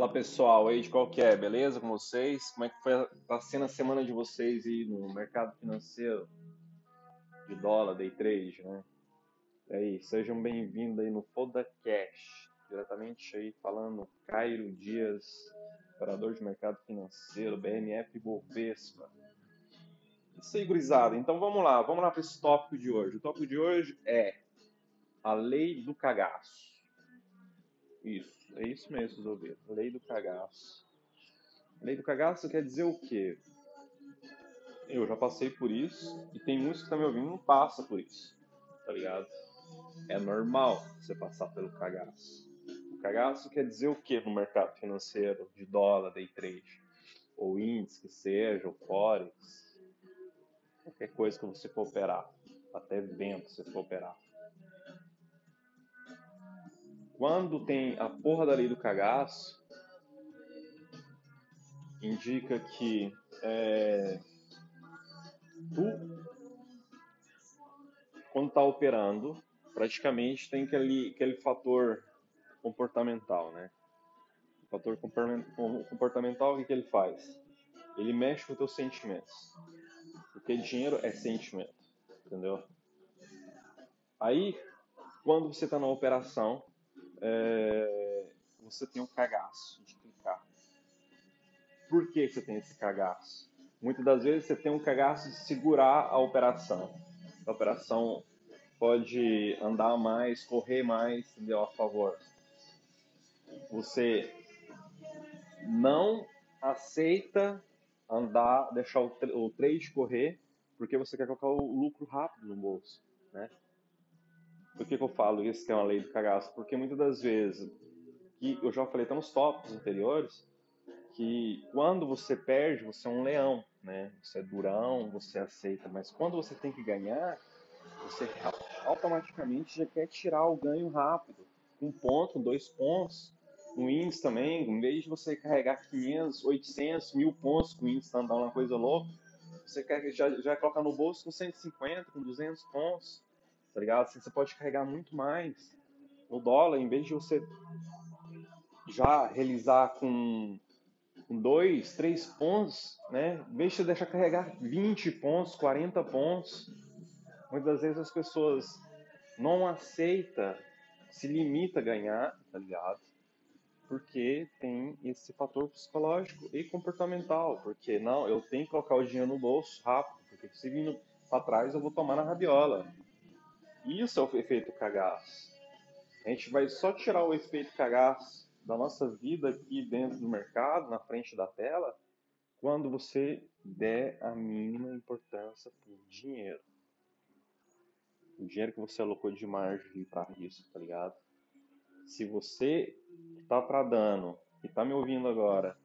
Fala pessoal, aí de qual que é, beleza com vocês? Como é que foi, tá sendo a semana de vocês aí no mercado financeiro de dólar, day trade, né? E aí, sejam bem-vindos aí no Foda Cash, diretamente aí falando Cairo Dias, operador de mercado financeiro, BMF Bovespa. Isso aí, gurizada. Então vamos lá, vamos lá para esse tópico de hoje. O tópico de hoje é a lei do cagaço. Isso, é isso mesmo, ouviram. Lei do cagaço. Lei do cagaço quer dizer o quê? Eu já passei por isso e tem muitos que estão me ouvindo não passa por isso, tá ligado? É normal você passar pelo cagaço. O cagaço quer dizer o quê no mercado financeiro de dólar, day trade? Ou índice que seja, ou forex, qualquer coisa que você for operar, até vento você for operar. Quando tem a porra da lei do cagaço, indica que é, tu, quando está operando, praticamente tem aquele, aquele fator comportamental, né? O fator comportamental, o que, que ele faz? Ele mexe com os teus sentimentos. Porque dinheiro é sentimento, entendeu? Aí, quando você está na operação, é, você tem um cagaço de clicar. Por que você tem esse cagaço? Muitas das vezes você tem um cagaço de segurar a operação. A operação pode andar mais, correr mais, entendeu? A favor. Você não aceita andar, deixar o, trade correr, porque você quer colocar o lucro rápido no bolso, né? Por que, que eu falo isso que é uma lei do cagaço? Porque muitas das vezes, que eu já falei até nos tópicos anteriores, que quando você perde, você é um leão, né? Você é durão, você aceita, mas quando você tem que ganhar, você automaticamente já quer tirar o ganho rápido. Um ponto, dois pontos. Um índice também, em vez de você carregar 500, 800, mil pontos com o índice andando uma coisa louca, você quer já, já colocar no bolso com 150, com 200 pontos tá ligado? Assim, você pode carregar muito mais no dólar, em vez de você já realizar com, com dois, três pontos, né? Em vez de deixar carregar 20 pontos, 40 pontos, muitas vezes as pessoas não aceitam, se limita a ganhar, tá ligado? Porque tem esse fator psicológico e comportamental, porque não, eu tenho que colocar o dinheiro no bolso rápido, porque se vindo para trás eu vou tomar na rabiola. Isso é o efeito cagaço. A gente vai só tirar o efeito cagaço da nossa vida aqui dentro do mercado, na frente da tela, quando você der a mínima importância para o dinheiro. O dinheiro que você alocou de margem para risco, tá ligado? Se você está para dano e está me ouvindo agora,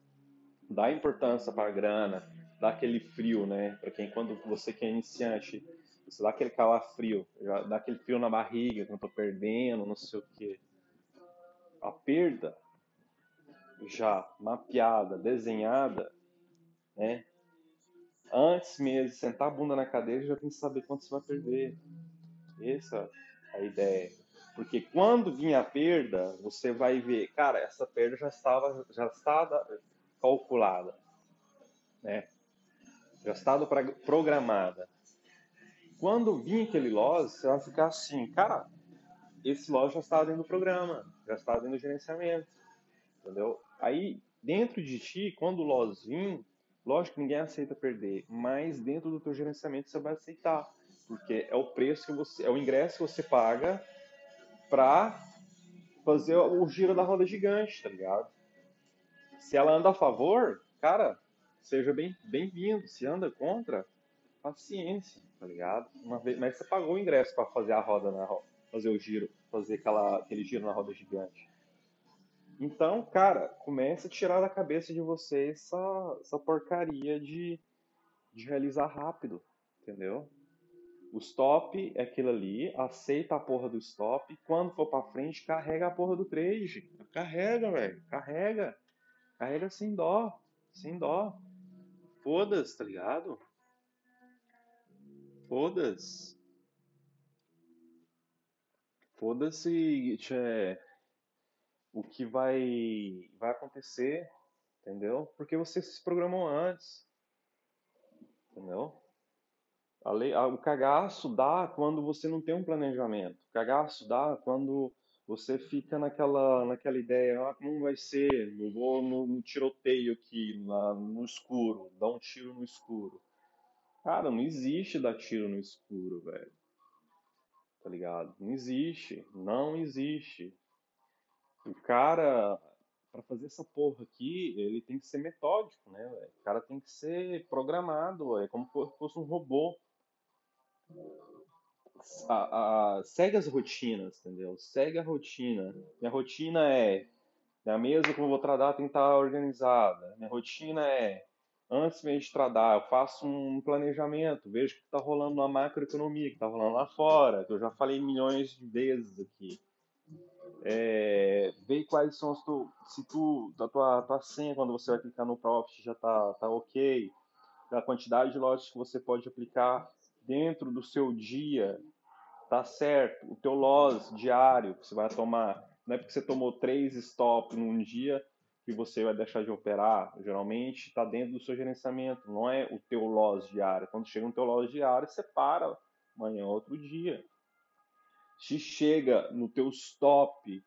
dá importância para a grana, dá aquele frio, né? Para quem quando você que é iniciante isso dá aquele calafrio, já dá aquele frio na barriga quando tô perdendo, não sei o quê. A perda já mapeada, desenhada, né? Antes mesmo de sentar a bunda na cadeira, já tem que saber quanto você vai perder. Essa é a ideia. Porque quando vir a perda, você vai ver, cara, essa perda já estava, já estava calculada, né? Já estava programada. Quando vir aquele loss, você vai ficar assim, cara, esse loss já está dentro do programa, já está dentro do gerenciamento, entendeu? Aí, dentro de ti, quando o loss vir, lógico que ninguém aceita perder, mas dentro do teu gerenciamento você vai aceitar, porque é o preço que você, é o ingresso que você paga para fazer o giro da roda gigante, tá ligado? Se ela anda a favor, cara, seja bem-vindo. Bem Se anda contra, paciência, tá ligado? Uma vez, mas você pagou o ingresso para fazer a roda na roda, fazer o giro, fazer aquela, aquele giro na roda gigante. Então, cara, comece a tirar da cabeça de você essa, essa porcaria de, de realizar rápido, entendeu? O stop é aquilo ali, aceita a porra do stop, quando for pra frente, carrega a porra do trade. Carrega, velho, carrega. Carrega sem dó, sem dó. Foda-se, tá ligado? Foda-se. Foda-se, é... o que vai, vai acontecer, entendeu? Porque você se programou antes, entendeu? Lei, o cagaço dá quando você não tem um planejamento. O cagaço dá quando você fica naquela, naquela ideia, ah, como vai ser? Eu vou no, no tiroteio aqui, lá, no escuro, dar um tiro no escuro. Cara, não existe dar tiro no escuro, velho. Tá ligado? Não existe. Não existe. O cara, para fazer essa porra aqui, ele tem que ser metódico, né, velho? O cara tem que ser programado, é como se fosse um robô. A, a, segue as rotinas, entendeu? Segue a rotina. Minha rotina é. Minha mesa como eu vou tratar tem que estar organizada. Minha rotina é antes de tradar, eu faço um planejamento, vejo o que está rolando na macroeconomia, o que está rolando lá fora, que eu já falei milhões de vezes aqui. É, quais são as tu, se tu, da tua, tua senha, quando você vai clicar no Profit, já está tá ok, a quantidade de lojas que você pode aplicar dentro do seu dia, tá certo, o teu loss diário que você vai tomar, não é porque você tomou três stop num dia que você vai deixar de operar, geralmente está dentro do seu gerenciamento, não é o teu loss diário. Quando chega no teu loss diário, você para amanhã outro dia. Se chega no teu stop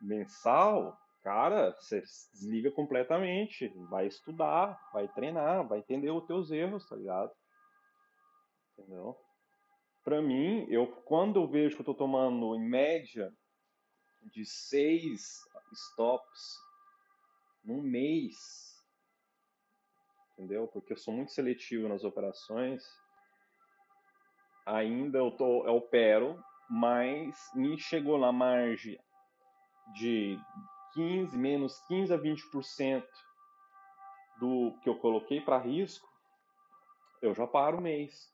mensal, cara, você desliga completamente, vai estudar, vai treinar, vai entender os teus erros, tá ligado? Entendeu? Para mim, eu quando eu vejo que eu tô tomando em média de seis stops num mês. Entendeu? Porque eu sou muito seletivo nas operações. Ainda eu, tô, eu opero, mas me chegou na margem de 15, menos 15 a 20% do que eu coloquei para risco, eu já paro o mês.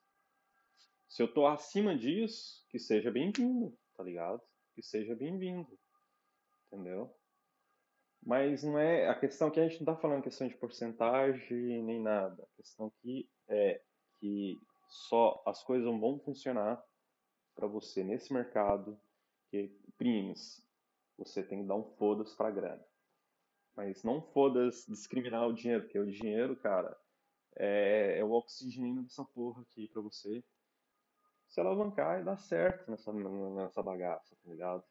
Se eu estou acima disso, que seja bem-vindo, tá ligado? Que seja bem-vindo. Entendeu? Mas não é a questão que a gente não está falando questão de porcentagem nem nada. A questão aqui é que só as coisas vão funcionar para você nesse mercado que primes você tem que dar um foda-se para grana. Mas não foda-se discriminar o dinheiro, porque o dinheiro, cara, é, é o oxigênio dessa porra aqui para você se alavancar e dar certo nessa, nessa bagaça, tá ligado?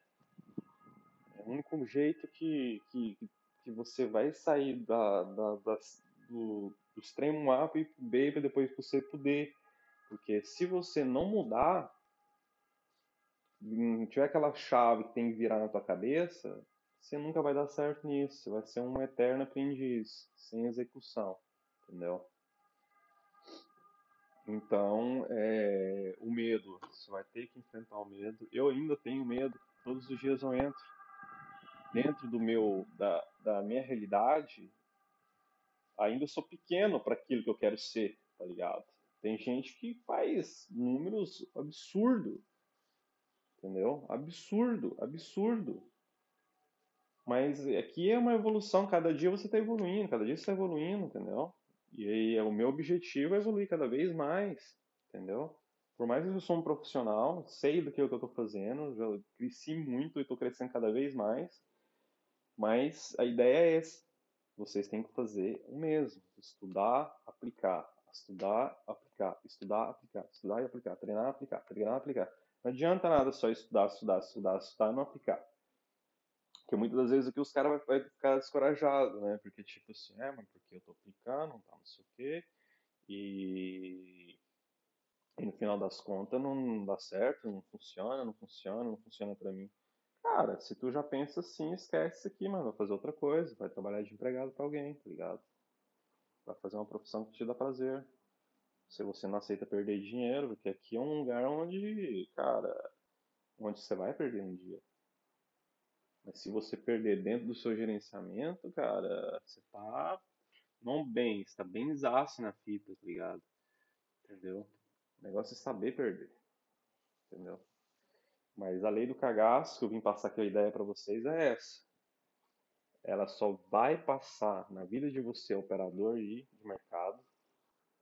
O único jeito que, que, que você vai sair da, da, da do, do extremo A para B para depois você poder. Porque se você não mudar, não tiver aquela chave que tem que virar na tua cabeça, você nunca vai dar certo nisso. Você vai ser um eterno aprendiz, sem execução. Entendeu? Então, é, o medo, você vai ter que enfrentar o medo. Eu ainda tenho medo, todos os dias eu entro dentro do meu da, da minha realidade, ainda sou pequeno para aquilo que eu quero ser, tá ligado? Tem gente que faz números absurdo, entendeu? Absurdo, absurdo. Mas aqui é uma evolução, cada dia você está evoluindo, cada dia você está evoluindo, entendeu? E aí o meu objetivo é evoluir cada vez mais, entendeu? Por mais que eu sou um profissional, sei do que eu estou fazendo, já cresci muito e estou crescendo cada vez mais. Mas a ideia é essa. Vocês têm que fazer o mesmo. Estudar, aplicar. Estudar, aplicar. Estudar, aplicar. Estudar e aplicar. Treinar, aplicar. Treinar, aplicar. Não adianta nada só estudar, estudar, estudar, estudar e não aplicar. Porque muitas das vezes aqui os caras vão ficar descorajados, né? Porque tipo assim, é, mas porque eu tô aplicando, tá, não sei o quê. E... e no final das contas não dá certo, não funciona, não funciona, não funciona para mim. Cara, se tu já pensa assim, esquece isso aqui, mano. Vai fazer outra coisa. Vai trabalhar de empregado pra alguém, tá ligado? Vai fazer uma profissão que te dá prazer. Se você não aceita perder dinheiro, porque aqui é um lugar onde, cara, onde você vai perder um dia. Mas se você perder dentro do seu gerenciamento, cara, você tá não bem, você tá bem zaço na fita, tá ligado? Entendeu? O negócio é saber perder. Entendeu? Mas a lei do cagaço, que eu vim passar aqui a ideia para vocês, é essa. Ela só vai passar na vida de você, operador de, mercado,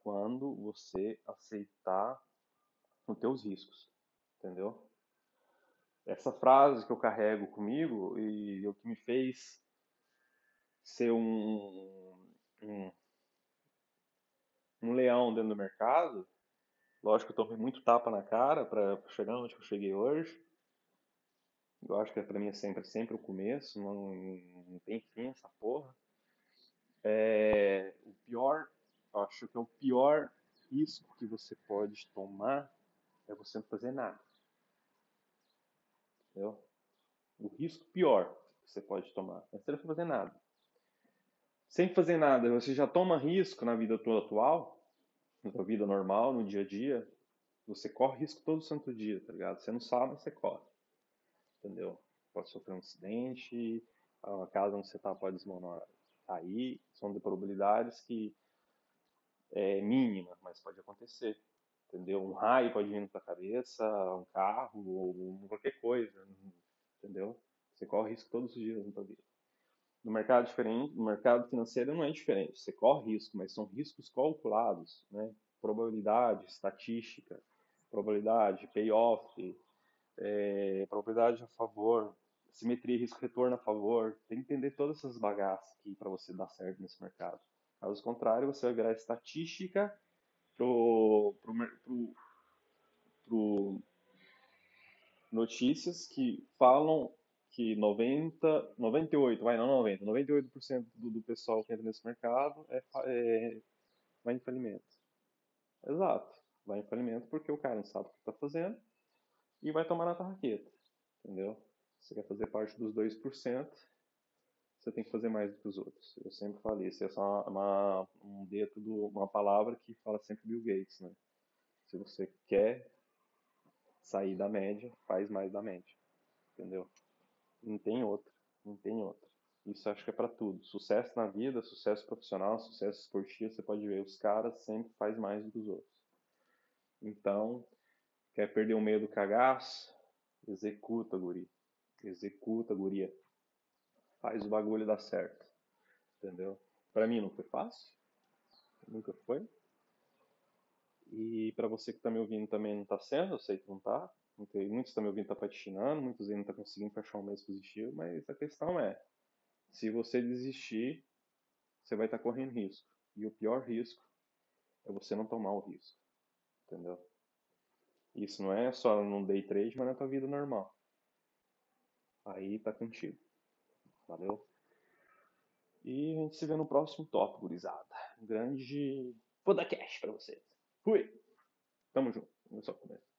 quando você aceitar os teus riscos. Entendeu? essa frase que eu carrego comigo e o que me fez ser um, um, um leão dentro do mercado. Lógico que eu tomei muito tapa na cara para chegar onde eu cheguei hoje. Eu acho que para mim é sempre, sempre o começo, não, não tem fim essa porra. É, o pior, acho que é o pior risco que você pode tomar é você não fazer nada. Entendeu? O risco pior que você pode tomar é você não fazer nada. Sem fazer nada, você já toma risco na vida tua atual, na tua vida normal, no dia a dia. Você corre risco todo santo dia, tá ligado? Você não sabe, você corre. Entendeu? Pode sofrer um acidente, a casa onde você tá pode desmoronar aí. São de probabilidades que é mínima, mas pode acontecer. Entendeu? Um raio pode vir na tua cabeça, um carro, ou qualquer coisa. Entendeu? Você corre risco todos os dias na tua vida. No mercado diferente, no mercado financeiro não é diferente. Você corre risco, mas são riscos calculados, né? Probabilidade, estatística, probabilidade, payoff, é, probabilidade a favor, simetria, risco, retorno a favor. Tem que entender todas essas bagaças aqui para você dar certo nesse mercado. Caso contrário, você vai virar estatística pro, pro, pro, pro notícias que falam que 90, 98, vai não 90, 98% do, do pessoal que entra nesse mercado é, é, vai em falimento. Exato, vai em falimento porque o cara não sabe o que está fazendo e vai tomar na tarraqueta, entendeu? Você quer fazer parte dos 2%, você tem que fazer mais do que os outros. Eu sempre falei, isso é só uma, um dedo, uma palavra que fala sempre Bill Gates, né? Se você quer sair da média, faz mais da média, entendeu? Não tem outra, não tem outra. Isso acho que é para tudo. Sucesso na vida, sucesso profissional, sucesso esportivo, você pode ver, os caras sempre faz mais do que os outros. Então, quer perder o medo do cagaço? Executa, guri. Executa, guria. Faz o bagulho dar certo. Entendeu? Para mim não foi fácil. Nunca foi. E para você que tá me ouvindo também não tá sendo, eu sei que não tá. Muitos estão me ouvindo tá patinando, muitos ainda não tá conseguindo achar um mês positivo, mas a questão é, se você desistir, você vai estar tá correndo risco. E o pior risco é você não tomar o risco. Entendeu? Isso não é só no day trade, mas na tua vida normal. Aí tá contigo. Valeu? E a gente se vê no próximo tópico, gurizada. Um grande podcast pra vocês. Fui! Tamo junto. Começou a comer.